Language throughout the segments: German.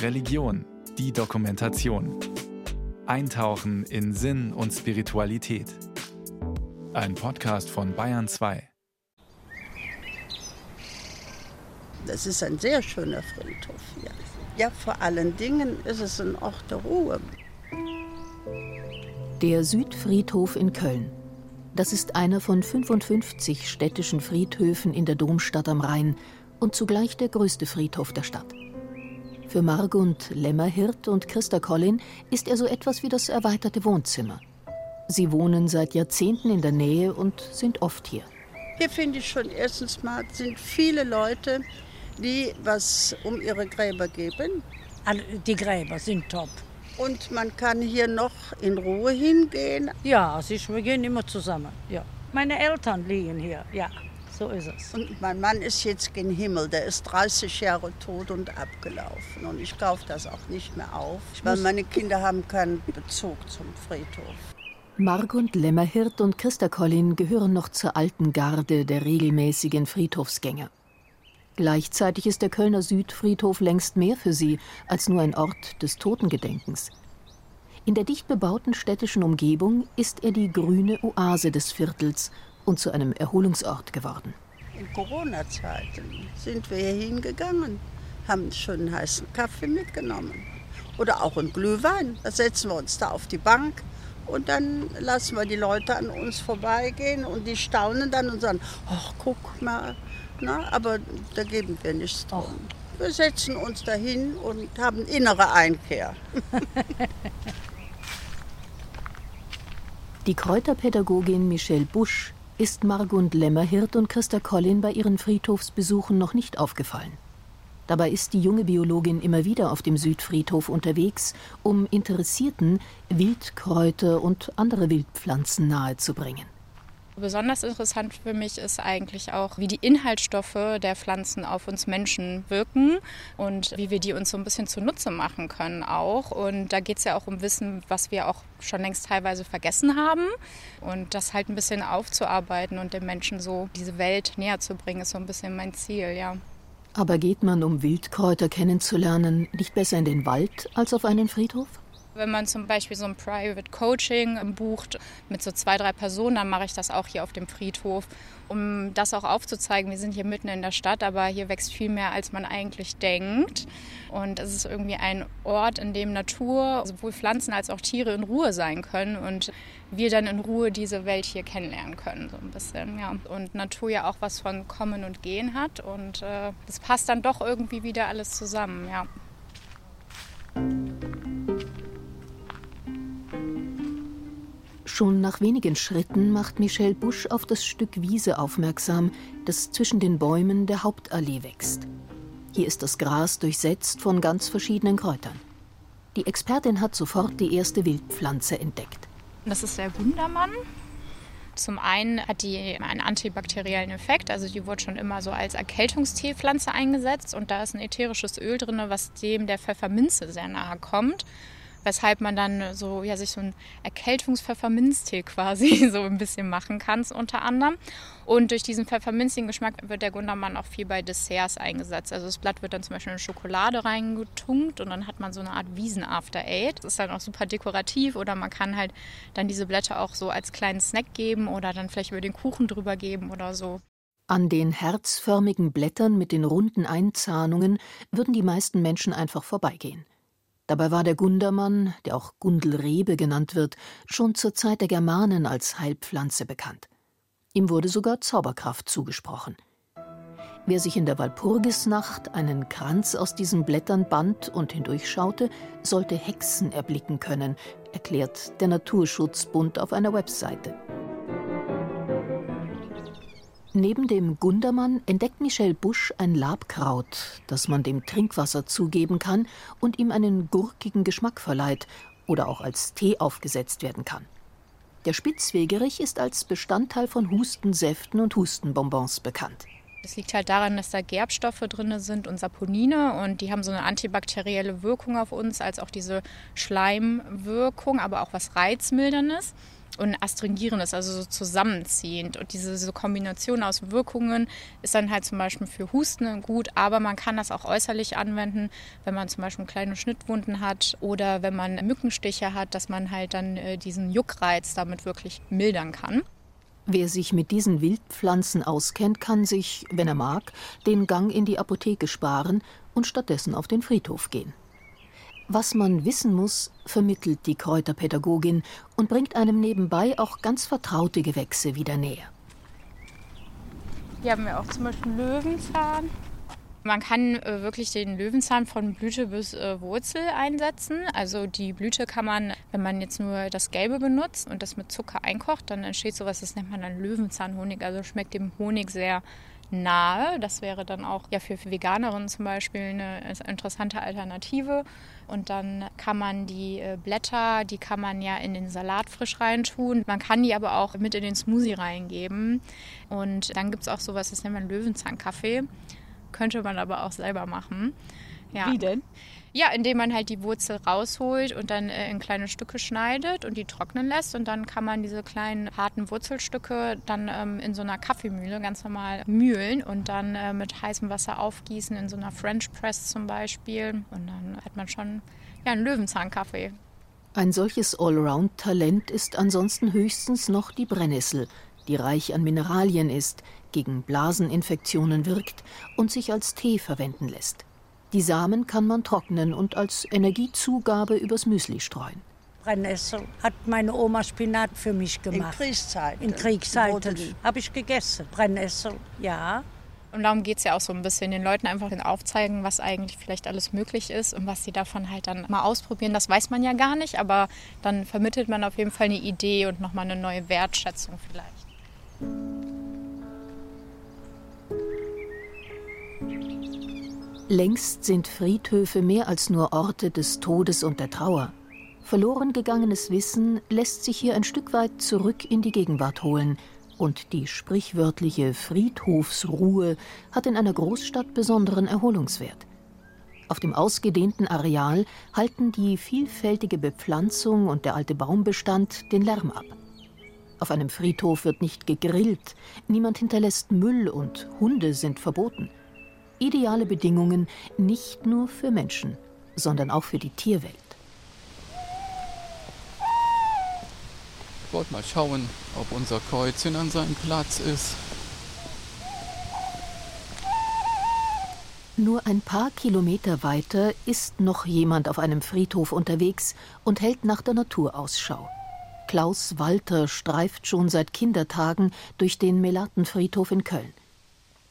Religion, die Dokumentation. Eintauchen in Sinn und Spiritualität. Ein Podcast von Bayern 2. Das ist ein sehr schöner Friedhof hier. Ja, vor allen Dingen ist es ein Ort der Ruhe. Der Südfriedhof in Köln. Das ist einer von 55 städtischen Friedhöfen in der Domstadt am Rhein und zugleich der größte Friedhof der Stadt. Für Margund Lämmerhirt und Christa Collin ist er so etwas wie das erweiterte Wohnzimmer. Sie wohnen seit Jahrzehnten in der Nähe und sind oft hier. Hier finde ich schon erstens mal sind viele Leute, die was um ihre Gräber geben. Die Gräber sind top. Und man kann hier noch in Ruhe hingehen. Ja, also wir gehen immer zusammen. Ja. Meine Eltern liegen hier, ja. So ist es. Und mein Mann ist jetzt gen Himmel. Der ist 30 Jahre tot und abgelaufen. Und ich kaufe das auch nicht mehr auf, weil meine Kinder haben keinen Bezug zum Friedhof. Margund Lämmerhirt und Christa Collin gehören noch zur alten Garde der regelmäßigen Friedhofsgänger. Gleichzeitig ist der Kölner Südfriedhof längst mehr für sie als nur ein Ort des Totengedenkens. In der dicht bebauten städtischen Umgebung ist er die grüne Oase des Viertels und zu einem Erholungsort geworden. In Corona-Zeiten sind wir hier hingegangen, haben einen schönen heißen Kaffee mitgenommen. Oder auch einen Glühwein. Da setzen wir uns da auf die Bank und dann lassen wir die Leute an uns vorbeigehen und die staunen dann und sagen, ach guck mal, na, aber da geben wir nichts drum. Wir setzen uns dahin und haben innere Einkehr. Die Kräuterpädagogin Michelle Busch ist Margund Lämmerhirt und Christa Collin bei ihren Friedhofsbesuchen noch nicht aufgefallen. Dabei ist die junge Biologin immer wieder auf dem Südfriedhof unterwegs, um Interessierten Wildkräuter und andere Wildpflanzen nahezubringen. Besonders interessant für mich ist eigentlich auch, wie die Inhaltsstoffe der Pflanzen auf uns Menschen wirken und wie wir die uns so ein bisschen zunutze machen können auch. Und da geht es ja auch um Wissen, was wir auch schon längst teilweise vergessen haben. Und das halt ein bisschen aufzuarbeiten und den Menschen so diese Welt näher zu bringen, ist so ein bisschen mein Ziel, ja. Aber geht man, um Wildkräuter kennenzulernen, nicht besser in den Wald als auf einen Friedhof? Wenn man zum Beispiel so ein Private Coaching bucht mit so zwei, drei Personen, dann mache ich das auch hier auf dem Friedhof, um das auch aufzuzeigen. Wir sind hier mitten in der Stadt, aber hier wächst viel mehr, als man eigentlich denkt. Und es ist irgendwie ein Ort, in dem Natur, sowohl Pflanzen als auch Tiere in Ruhe sein können und wir dann in Ruhe diese Welt hier kennenlernen können, so ein bisschen, ja. Und Natur ja auch was von Kommen und Gehen hat und äh, das passt dann doch irgendwie wieder alles zusammen, ja. Schon nach wenigen Schritten macht Michelle Busch auf das Stück Wiese aufmerksam, das zwischen den Bäumen der Hauptallee wächst. Hier ist das Gras durchsetzt von ganz verschiedenen Kräutern. Die Expertin hat sofort die erste Wildpflanze entdeckt. Das ist der Wundermann. Zum einen hat die einen antibakteriellen Effekt, also die wurde schon immer so als Erkältungsteepflanze eingesetzt und da ist ein ätherisches Öl drin, was dem der Pfefferminze sehr nahe kommt weshalb man dann so, ja, sich so ein Erkältungspfefferminztee quasi so ein bisschen machen kann, unter anderem. Und durch diesen pfefferminzigen Geschmack wird der Gundermann auch viel bei Desserts eingesetzt. Also das Blatt wird dann zum Beispiel in Schokolade reingetunkt und dann hat man so eine Art Wiesen-After-Eight. Das ist dann auch super dekorativ oder man kann halt dann diese Blätter auch so als kleinen Snack geben oder dann vielleicht über den Kuchen drüber geben oder so. An den herzförmigen Blättern mit den runden Einzahnungen würden die meisten Menschen einfach vorbeigehen. Dabei war der Gundermann, der auch Gundelrebe genannt wird, schon zur Zeit der Germanen als Heilpflanze bekannt. Ihm wurde sogar Zauberkraft zugesprochen. Wer sich in der Walpurgisnacht einen Kranz aus diesen Blättern band und hindurchschaute, sollte Hexen erblicken können, erklärt der Naturschutzbund auf einer Webseite. Neben dem Gundermann entdeckt Michel Busch ein Labkraut, das man dem Trinkwasser zugeben kann und ihm einen gurkigen Geschmack verleiht oder auch als Tee aufgesetzt werden kann. Der Spitzwegerich ist als Bestandteil von Hustensäften und Hustenbonbons bekannt. Das liegt halt daran, dass da Gerbstoffe drin sind und Saponine und die haben so eine antibakterielle Wirkung auf uns, als auch diese Schleimwirkung, aber auch was Reizmilderndes. Und astringierend ist, also so zusammenziehend. Und diese so Kombination aus Wirkungen ist dann halt zum Beispiel für Husten gut, aber man kann das auch äußerlich anwenden, wenn man zum Beispiel kleine Schnittwunden hat oder wenn man Mückenstiche hat, dass man halt dann äh, diesen Juckreiz damit wirklich mildern kann. Wer sich mit diesen Wildpflanzen auskennt, kann sich, wenn er mag, den Gang in die Apotheke sparen und stattdessen auf den Friedhof gehen. Was man wissen muss, vermittelt die Kräuterpädagogin und bringt einem nebenbei auch ganz vertraute Gewächse wieder näher. Hier haben wir auch zum Beispiel Löwenzahn. Man kann äh, wirklich den Löwenzahn von Blüte bis äh, Wurzel einsetzen. Also die Blüte kann man, wenn man jetzt nur das Gelbe benutzt und das mit Zucker einkocht, dann entsteht sowas, das nennt man dann Löwenzahnhonig. Also schmeckt dem Honig sehr nahe. Das wäre dann auch ja, für Veganerinnen zum Beispiel eine interessante Alternative. Und dann kann man die äh, Blätter, die kann man ja in den Salat frisch reintun. Man kann die aber auch mit in den Smoothie reingeben. Und dann gibt es auch sowas, das nennt man Löwenzahnkaffee. Könnte man aber auch selber machen. Ja. Wie denn? Ja, indem man halt die Wurzel rausholt und dann äh, in kleine Stücke schneidet und die trocknen lässt. Und dann kann man diese kleinen harten Wurzelstücke dann ähm, in so einer Kaffeemühle ganz normal mühlen und dann äh, mit heißem Wasser aufgießen, in so einer French Press zum Beispiel. Und dann hat man schon ja, einen Löwenzahnkaffee. Ein solches Allround-Talent ist ansonsten höchstens noch die Brennnessel, die reich an Mineralien ist, gegen Blaseninfektionen wirkt und sich als Tee verwenden lässt. Die Samen kann man trocknen und als Energiezugabe übers Müsli streuen. Brennnessel hat meine Oma Spinat für mich gemacht. In Kriegszeiten. In Kriegszeiten habe ich gegessen. Brennnessel, ja. Und darum geht es ja auch so ein bisschen, den Leuten einfach aufzeigen, was eigentlich vielleicht alles möglich ist und was sie davon halt dann mal ausprobieren. Das weiß man ja gar nicht, aber dann vermittelt man auf jeden Fall eine Idee und nochmal eine neue Wertschätzung vielleicht. Längst sind Friedhöfe mehr als nur Orte des Todes und der Trauer. Verloren gegangenes Wissen lässt sich hier ein Stück weit zurück in die Gegenwart holen, und die sprichwörtliche Friedhofsruhe hat in einer Großstadt besonderen Erholungswert. Auf dem ausgedehnten Areal halten die vielfältige Bepflanzung und der alte Baumbestand den Lärm ab. Auf einem Friedhof wird nicht gegrillt, niemand hinterlässt Müll und Hunde sind verboten ideale Bedingungen nicht nur für Menschen, sondern auch für die Tierwelt. Ich wollte mal schauen, ob unser Kreuzchen an seinem Platz ist. Nur ein paar Kilometer weiter ist noch jemand auf einem Friedhof unterwegs und hält nach der Natur Ausschau. Klaus Walter streift schon seit Kindertagen durch den Melatenfriedhof in Köln.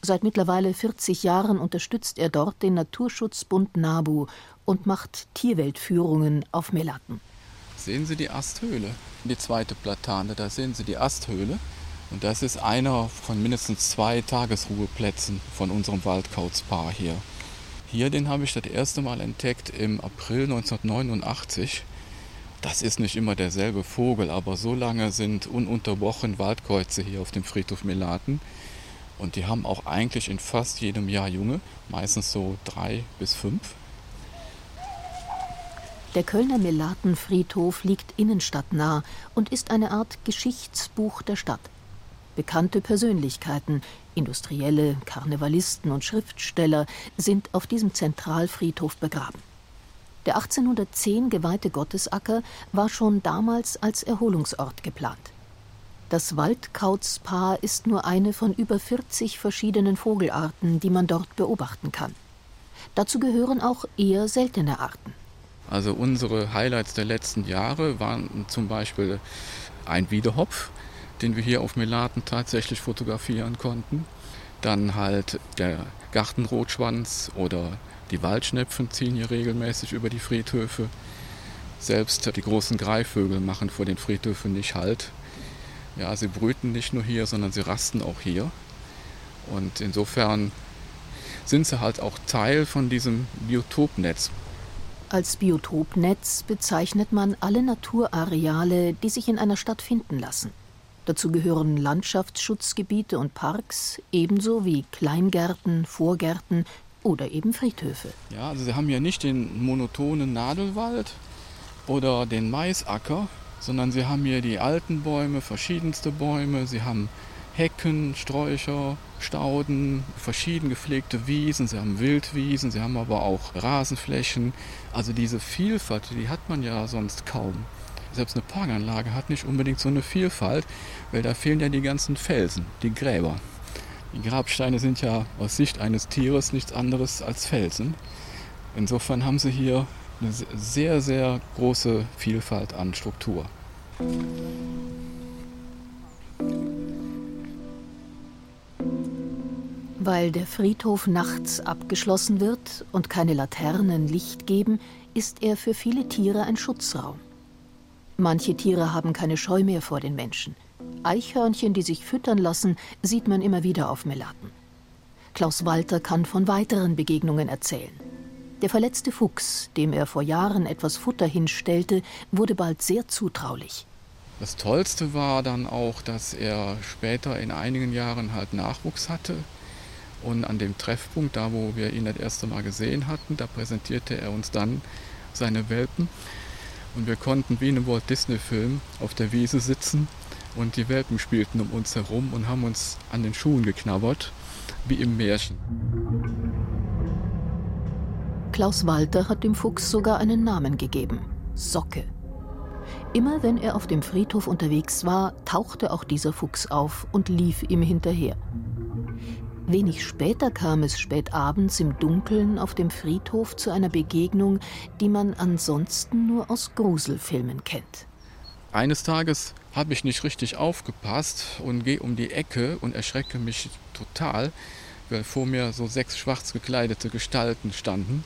Seit mittlerweile 40 Jahren unterstützt er dort den Naturschutzbund NABU und macht Tierweltführungen auf Melatten. Sehen Sie die Asthöhle, die zweite Platane, da sehen Sie die Asthöhle. Und das ist einer von mindestens zwei Tagesruheplätzen von unserem Waldkauzpaar hier. Hier, den habe ich das erste Mal entdeckt im April 1989. Das ist nicht immer derselbe Vogel, aber so lange sind ununterbrochen Waldkreuze hier auf dem Friedhof Melaten. Und die haben auch eigentlich in fast jedem Jahr Junge, meistens so drei bis fünf. Der Kölner Melatenfriedhof liegt innenstadtnah und ist eine Art Geschichtsbuch der Stadt. Bekannte Persönlichkeiten, Industrielle, Karnevalisten und Schriftsteller sind auf diesem Zentralfriedhof begraben. Der 1810 geweihte Gottesacker war schon damals als Erholungsort geplant. Das Waldkauzpaar ist nur eine von über 40 verschiedenen Vogelarten, die man dort beobachten kann. Dazu gehören auch eher seltene Arten. Also unsere Highlights der letzten Jahre waren zum Beispiel ein Wiedehopf, den wir hier auf Melaten tatsächlich fotografieren konnten. Dann halt der Gartenrotschwanz oder die Waldschnepfen ziehen hier regelmäßig über die Friedhöfe. Selbst die großen Greifvögel machen vor den Friedhöfen nicht Halt. Ja, sie brüten nicht nur hier, sondern sie rasten auch hier. Und insofern sind sie halt auch Teil von diesem Biotopnetz. Als Biotopnetz bezeichnet man alle Naturareale, die sich in einer Stadt finden lassen. Dazu gehören Landschaftsschutzgebiete und Parks, ebenso wie Kleingärten, Vorgärten oder eben Friedhöfe. Ja, also Sie haben hier nicht den monotonen Nadelwald oder den Maisacker, sondern sie haben hier die alten Bäume, verschiedenste Bäume, sie haben Hecken, Sträucher, Stauden, verschieden gepflegte Wiesen, sie haben Wildwiesen, sie haben aber auch Rasenflächen. Also diese Vielfalt, die hat man ja sonst kaum. Selbst eine Parkanlage hat nicht unbedingt so eine Vielfalt, weil da fehlen ja die ganzen Felsen, die Gräber. Die Grabsteine sind ja aus Sicht eines Tieres nichts anderes als Felsen. Insofern haben sie hier eine sehr, sehr große Vielfalt an Struktur. Weil der Friedhof nachts abgeschlossen wird und keine Laternen Licht geben, ist er für viele Tiere ein Schutzraum. Manche Tiere haben keine Scheu mehr vor den Menschen. Eichhörnchen, die sich füttern lassen, sieht man immer wieder auf Melaten. Klaus Walter kann von weiteren Begegnungen erzählen. Der verletzte Fuchs, dem er vor Jahren etwas Futter hinstellte, wurde bald sehr zutraulich. Das Tollste war dann auch, dass er später in einigen Jahren halt Nachwuchs hatte. Und an dem Treffpunkt, da wo wir ihn das erste Mal gesehen hatten, da präsentierte er uns dann seine Welpen. Und wir konnten wie in einem Walt Disney-Film auf der Wiese sitzen und die Welpen spielten um uns herum und haben uns an den Schuhen geknabbert, wie im Märchen. Klaus Walter hat dem Fuchs sogar einen Namen gegeben: Socke. Immer wenn er auf dem Friedhof unterwegs war, tauchte auch dieser Fuchs auf und lief ihm hinterher. Wenig später kam es spät abends im Dunkeln auf dem Friedhof zu einer Begegnung, die man ansonsten nur aus Gruselfilmen kennt. Eines Tages habe ich nicht richtig aufgepasst und gehe um die Ecke und erschrecke mich total, weil vor mir so sechs schwarz gekleidete Gestalten standen,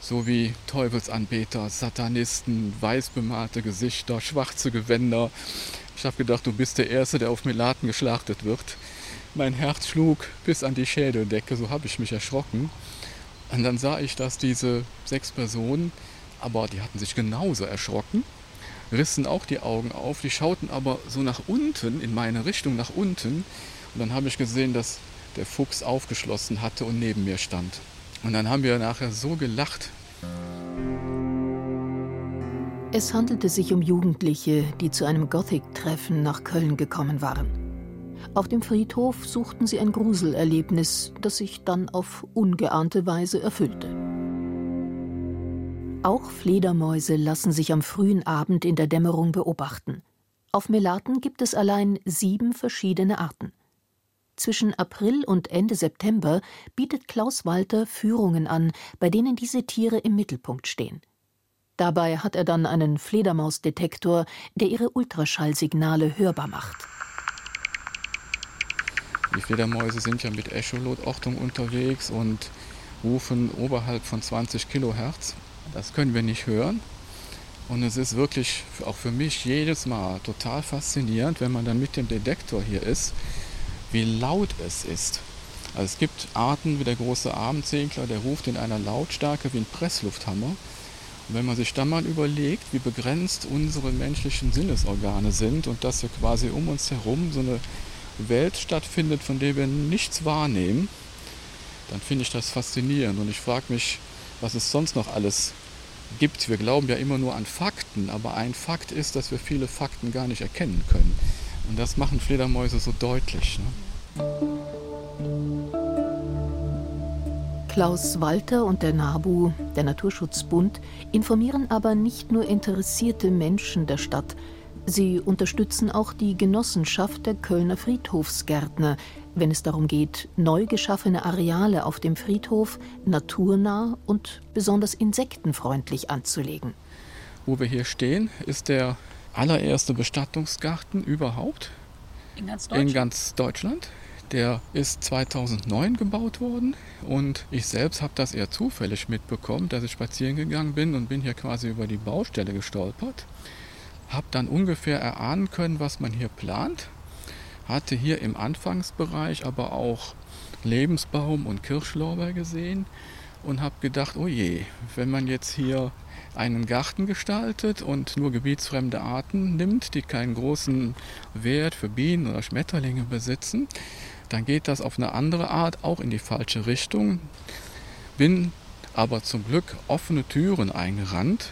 so wie Teufelsanbeter, Satanisten, weiß bemalte Gesichter, schwarze Gewänder. Ich habe gedacht, du bist der Erste, der auf Melaten geschlachtet wird. Mein Herz schlug bis an die Schädeldecke, so habe ich mich erschrocken. Und dann sah ich, dass diese sechs Personen, aber die hatten sich genauso erschrocken, rissen auch die Augen auf, die schauten aber so nach unten, in meine Richtung nach unten. Und dann habe ich gesehen, dass der Fuchs aufgeschlossen hatte und neben mir stand. Und dann haben wir nachher so gelacht. Es handelte sich um Jugendliche, die zu einem Gothic-Treffen nach Köln gekommen waren. Auf dem Friedhof suchten sie ein Gruselerlebnis, das sich dann auf ungeahnte Weise erfüllte. Auch Fledermäuse lassen sich am frühen Abend in der Dämmerung beobachten. Auf Melaten gibt es allein sieben verschiedene Arten. Zwischen April und Ende September bietet Klaus Walter Führungen an, bei denen diese Tiere im Mittelpunkt stehen. Dabei hat er dann einen Fledermausdetektor, der ihre Ultraschallsignale hörbar macht. Die Fledermäuse sind ja mit Echolotortung unterwegs und rufen oberhalb von 20 Kilohertz. Das können wir nicht hören. Und es ist wirklich auch für mich jedes Mal total faszinierend, wenn man dann mit dem Detektor hier ist, wie laut es ist. Also es gibt Arten wie der große Abendsegler, der ruft in einer Lautstärke wie ein Presslufthammer. Und wenn man sich dann mal überlegt, wie begrenzt unsere menschlichen Sinnesorgane sind und dass wir quasi um uns herum so eine Welt stattfindet, von der wir nichts wahrnehmen, dann finde ich das faszinierend. Und ich frage mich, was es sonst noch alles gibt. Wir glauben ja immer nur an Fakten, aber ein Fakt ist, dass wir viele Fakten gar nicht erkennen können. Und das machen Fledermäuse so deutlich. Ne? Klaus Walter und der NABU, der Naturschutzbund, informieren aber nicht nur interessierte Menschen der Stadt. Sie unterstützen auch die Genossenschaft der Kölner Friedhofsgärtner, wenn es darum geht, neu geschaffene Areale auf dem Friedhof naturnah und besonders insektenfreundlich anzulegen. Wo wir hier stehen, ist der allererste Bestattungsgarten überhaupt in ganz Deutschland. In ganz Deutschland. Der ist 2009 gebaut worden und ich selbst habe das eher zufällig mitbekommen, dass ich spazieren gegangen bin und bin hier quasi über die Baustelle gestolpert. Habe dann ungefähr erahnen können, was man hier plant. Hatte hier im Anfangsbereich aber auch Lebensbaum und Kirschlorbeer gesehen und habe gedacht, oh je, wenn man jetzt hier einen Garten gestaltet und nur gebietsfremde Arten nimmt, die keinen großen Wert für Bienen oder Schmetterlinge besitzen, dann geht das auf eine andere Art auch in die falsche Richtung. Bin aber zum Glück offene Türen eingerannt,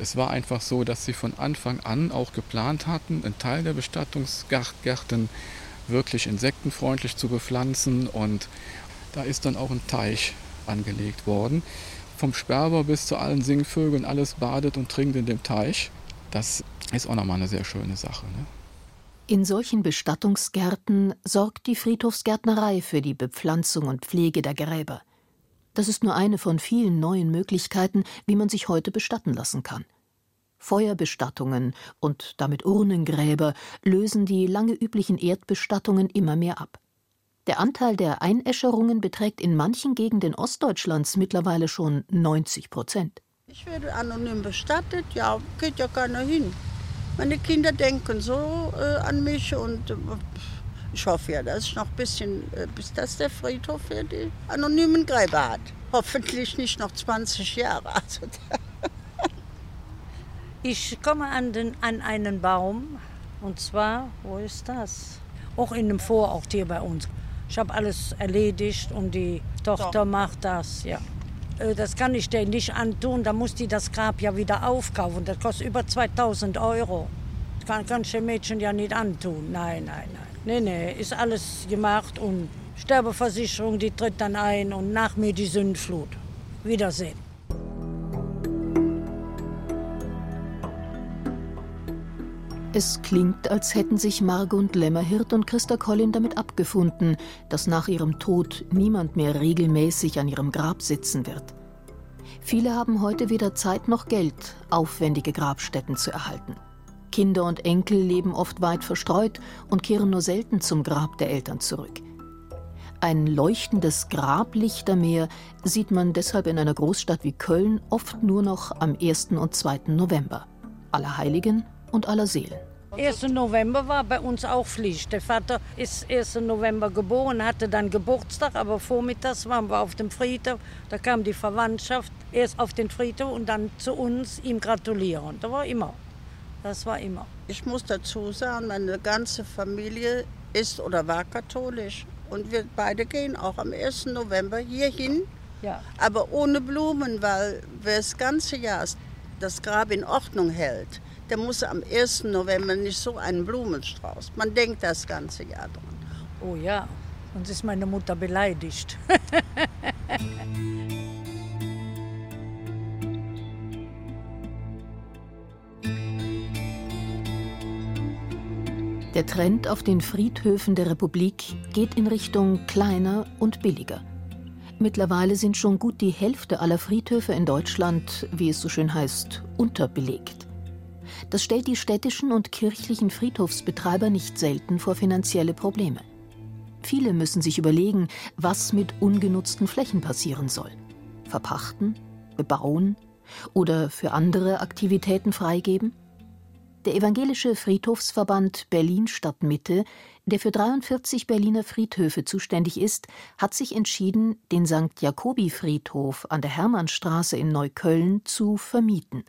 Es war einfach so, dass sie von Anfang an auch geplant hatten, einen Teil der Bestattungsgärten wirklich insektenfreundlich zu bepflanzen und da ist dann auch ein Teich angelegt worden. Vom Sperber bis zu allen Singvögeln, alles badet und trinkt in dem Teich. Das ist auch nochmal eine sehr schöne Sache. Ne? In solchen Bestattungsgärten sorgt die Friedhofsgärtnerei für die Bepflanzung und Pflege der Gräber. Das ist nur eine von vielen neuen Möglichkeiten, wie man sich heute bestatten lassen kann. Feuerbestattungen und damit Urnengräber lösen die lange üblichen Erdbestattungen immer mehr ab. Der Anteil der Einäscherungen beträgt in manchen Gegenden Ostdeutschlands mittlerweile schon 90 Prozent. Ich werde anonym bestattet, ja, geht ja keiner hin. Meine Kinder denken so äh, an mich und äh, ich hoffe ja, dass ich noch ein bisschen, äh, bis das der Friedhof hier die anonymen Gräber hat. Hoffentlich nicht noch 20 Jahre. Also, ich komme an, den, an einen Baum und zwar, wo ist das? Auch in einem Vorort hier bei uns. Ich habe alles erledigt und die Tochter Doch. macht das, ja. Äh, das kann ich dir nicht antun. Da muss die das Grab ja wieder aufkaufen. Das kostet über 2000 Euro. Das kann, kann ich dem Mädchen ja nicht antun. Nein, nein, nein. Nee, nee, ist alles gemacht und Sterbeversicherung, die tritt dann ein und nach mir die Sündflut. Wiedersehen. Es klingt, als hätten sich Margund Lämmerhirt und Christa Collin damit abgefunden, dass nach ihrem Tod niemand mehr regelmäßig an ihrem Grab sitzen wird. Viele haben heute weder Zeit noch Geld, aufwendige Grabstätten zu erhalten. Kinder und Enkel leben oft weit verstreut und kehren nur selten zum Grab der Eltern zurück. Ein leuchtendes Grablichtermeer sieht man deshalb in einer Großstadt wie Köln oft nur noch am 1. und 2. November. Allerheiligen und aller Seelen. 1. November war bei uns auch Pflicht. Der Vater ist 1. November geboren, hatte dann Geburtstag, aber vormittags waren wir auf dem Friedhof. Da kam die Verwandtschaft erst auf den Friedhof und dann zu uns ihm gratulieren. Das war immer. Das war immer. Ich muss dazu sagen, meine ganze Familie ist oder war katholisch. Und wir beide gehen auch am 1. November hier hin. Ja. Aber ohne Blumen, weil wer das ganze Jahr das Grab in Ordnung hält, der muss am 1. November nicht so einen Blumenstrauß. Man denkt das ganze Jahr dran. Oh ja, sonst ist meine Mutter beleidigt. Der Trend auf den Friedhöfen der Republik geht in Richtung kleiner und billiger. Mittlerweile sind schon gut die Hälfte aller Friedhöfe in Deutschland, wie es so schön heißt, unterbelegt. Das stellt die städtischen und kirchlichen Friedhofsbetreiber nicht selten vor finanzielle Probleme. Viele müssen sich überlegen, was mit ungenutzten Flächen passieren soll. Verpachten, bebauen oder für andere Aktivitäten freigeben? Der Evangelische Friedhofsverband Berlin Stadtmitte, der für 43 Berliner Friedhöfe zuständig ist, hat sich entschieden, den St. Jakobi Friedhof an der Hermannstraße in Neukölln zu vermieten.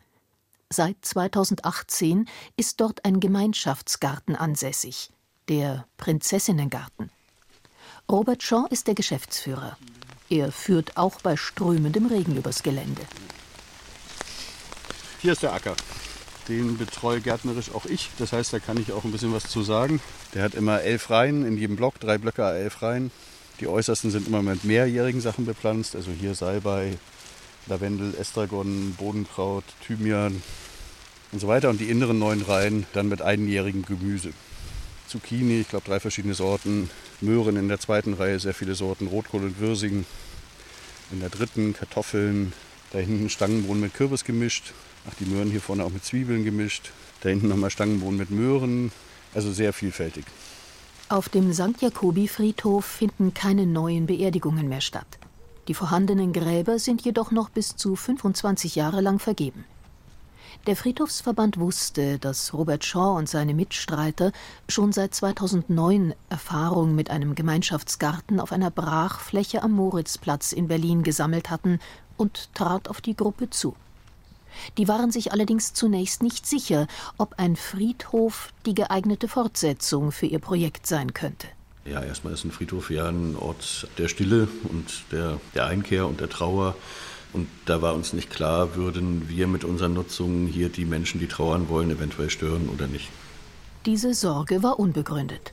Seit 2018 ist dort ein Gemeinschaftsgarten ansässig, der Prinzessinnengarten. Robert Shaw ist der Geschäftsführer. Er führt auch bei strömendem Regen übers Gelände. Hier ist der Acker. Den betreue gärtnerisch auch ich. Das heißt, da kann ich auch ein bisschen was zu sagen. Der hat immer elf Reihen in jedem Block, drei Blöcke, elf Reihen. Die äußersten sind immer mit mehrjährigen Sachen bepflanzt. Also hier Salbei, Lavendel, Estragon, Bodenkraut, Thymian und so weiter. Und die inneren neun Reihen dann mit einjährigem Gemüse. Zucchini, ich glaube drei verschiedene Sorten. Möhren in der zweiten Reihe, sehr viele Sorten. Rotkohl und Würsigen. In der dritten Kartoffeln. Da hinten Stangenbohnen mit Kürbis gemischt. Ach, die Möhren hier vorne auch mit Zwiebeln gemischt. Da hinten nochmal Stangenbohnen mit Möhren. Also sehr vielfältig. Auf dem St. Jakobi-Friedhof finden keine neuen Beerdigungen mehr statt. Die vorhandenen Gräber sind jedoch noch bis zu 25 Jahre lang vergeben. Der Friedhofsverband wusste, dass Robert Shaw und seine Mitstreiter schon seit 2009 Erfahrung mit einem Gemeinschaftsgarten auf einer Brachfläche am Moritzplatz in Berlin gesammelt hatten und trat auf die Gruppe zu. Die waren sich allerdings zunächst nicht sicher, ob ein Friedhof die geeignete Fortsetzung für ihr Projekt sein könnte. Ja, erstmal ist ein Friedhof ja ein Ort der Stille und der, der Einkehr und der Trauer. Und da war uns nicht klar, würden wir mit unseren Nutzungen hier die Menschen, die trauern wollen, eventuell stören oder nicht. Diese Sorge war unbegründet.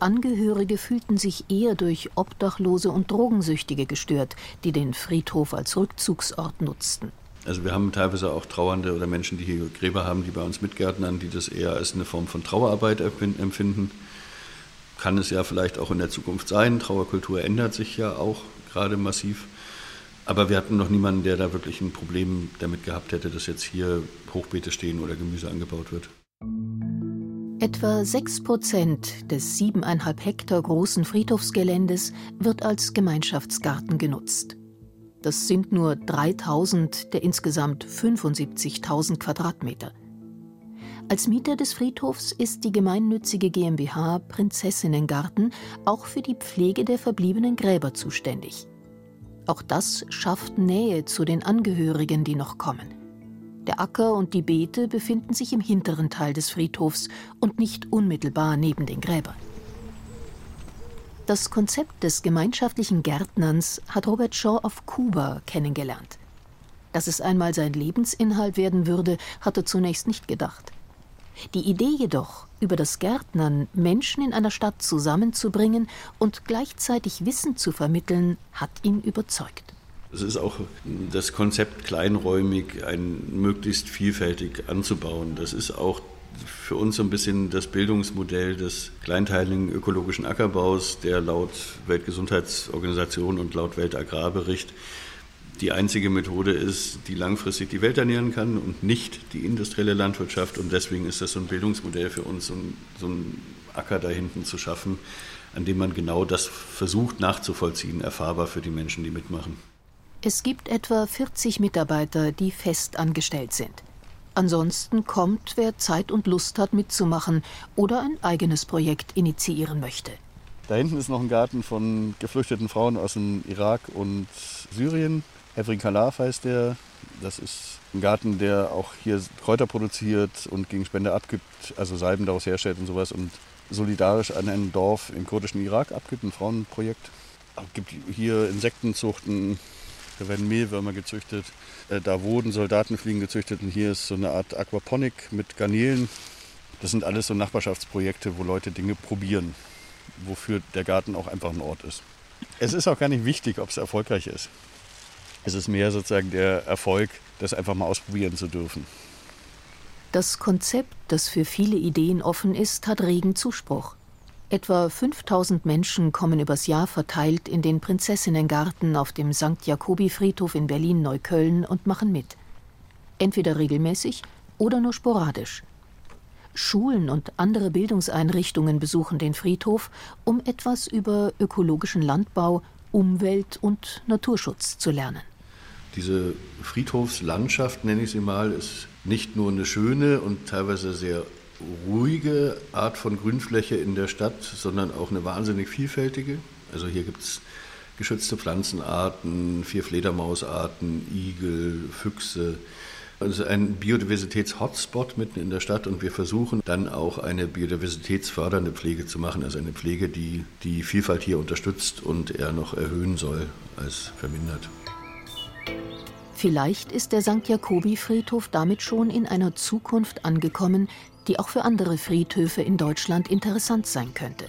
Angehörige fühlten sich eher durch Obdachlose und Drogensüchtige gestört, die den Friedhof als Rückzugsort nutzten. Also wir haben teilweise auch Trauernde oder Menschen, die hier Gräber haben, die bei uns mitgärtnern, die das eher als eine Form von Trauerarbeit empfinden. Kann es ja vielleicht auch in der Zukunft sein. Trauerkultur ändert sich ja auch gerade massiv. Aber wir hatten noch niemanden, der da wirklich ein Problem damit gehabt hätte, dass jetzt hier Hochbeete stehen oder Gemüse angebaut wird. Etwa 6 Prozent des siebeneinhalb Hektar großen Friedhofsgeländes wird als Gemeinschaftsgarten genutzt. Das sind nur 3000 der insgesamt 75.000 Quadratmeter. Als Mieter des Friedhofs ist die gemeinnützige GmbH Prinzessinnengarten auch für die Pflege der verbliebenen Gräber zuständig. Auch das schafft Nähe zu den Angehörigen, die noch kommen. Der Acker und die Beete befinden sich im hinteren Teil des Friedhofs und nicht unmittelbar neben den Gräbern. Das Konzept des gemeinschaftlichen Gärtnerns hat Robert Shaw auf Kuba kennengelernt. Dass es einmal sein Lebensinhalt werden würde, hat er zunächst nicht gedacht. Die Idee jedoch, über das Gärtnern Menschen in einer Stadt zusammenzubringen und gleichzeitig Wissen zu vermitteln, hat ihn überzeugt. Es ist auch das Konzept kleinräumig, ein möglichst vielfältig anzubauen. Das ist auch für uns so ein bisschen das Bildungsmodell des kleinteiligen ökologischen Ackerbaus, der laut Weltgesundheitsorganisation und laut Weltagrarbericht die einzige Methode ist, die langfristig die Welt ernähren kann und nicht die industrielle Landwirtschaft. Und deswegen ist das so ein Bildungsmodell für uns, so ein, so ein Acker da hinten zu schaffen, an dem man genau das versucht nachzuvollziehen, erfahrbar für die Menschen, die mitmachen. Es gibt etwa 40 Mitarbeiter, die fest angestellt sind. Ansonsten kommt, wer Zeit und Lust hat, mitzumachen oder ein eigenes Projekt initiieren möchte. Da hinten ist noch ein Garten von geflüchteten Frauen aus dem Irak und Syrien. Evrin Kalaf heißt der. Das ist ein Garten, der auch hier Kräuter produziert und gegen Spende abgibt, also Salben daraus herstellt und sowas und solidarisch an ein Dorf im kurdischen Irak abgibt, ein Frauenprojekt. Es gibt hier Insektenzuchten, da werden Mehlwürmer gezüchtet, äh, da wurden Soldatenfliegen gezüchtet und hier ist so eine Art Aquaponik mit Garnelen. Das sind alles so Nachbarschaftsprojekte, wo Leute Dinge probieren, wofür der Garten auch einfach ein Ort ist. Es ist auch gar nicht wichtig, ob es erfolgreich ist. Es ist mehr sozusagen der Erfolg, das einfach mal ausprobieren zu dürfen. Das Konzept, das für viele Ideen offen ist, hat regen Zuspruch. Etwa 5000 Menschen kommen übers Jahr verteilt in den Prinzessinnengarten auf dem St. Jakobi-Friedhof in Berlin-Neukölln und machen mit. Entweder regelmäßig oder nur sporadisch. Schulen und andere Bildungseinrichtungen besuchen den Friedhof, um etwas über ökologischen Landbau, Umwelt und Naturschutz zu lernen. Diese Friedhofslandschaft, nenne ich sie mal, ist nicht nur eine schöne und teilweise sehr ruhige Art von Grünfläche in der Stadt, sondern auch eine wahnsinnig vielfältige. Also hier gibt es geschützte Pflanzenarten, vier Fledermausarten, Igel, Füchse. Also ein Biodiversitäts-Hotspot mitten in der Stadt und wir versuchen dann auch eine biodiversitätsfördernde Pflege zu machen, also eine Pflege, die die Vielfalt hier unterstützt und eher noch erhöhen soll als vermindert. Vielleicht ist der St. Jakobi-Friedhof damit schon in einer Zukunft angekommen, die auch für andere Friedhöfe in Deutschland interessant sein könnte.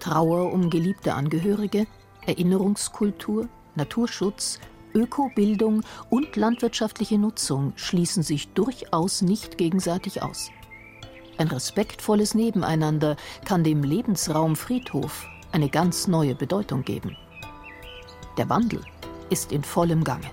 Trauer um geliebte Angehörige, Erinnerungskultur, Naturschutz, Ökobildung und landwirtschaftliche Nutzung schließen sich durchaus nicht gegenseitig aus. Ein respektvolles Nebeneinander kann dem Lebensraum Friedhof eine ganz neue Bedeutung geben. Der Wandel ist in vollem Gange.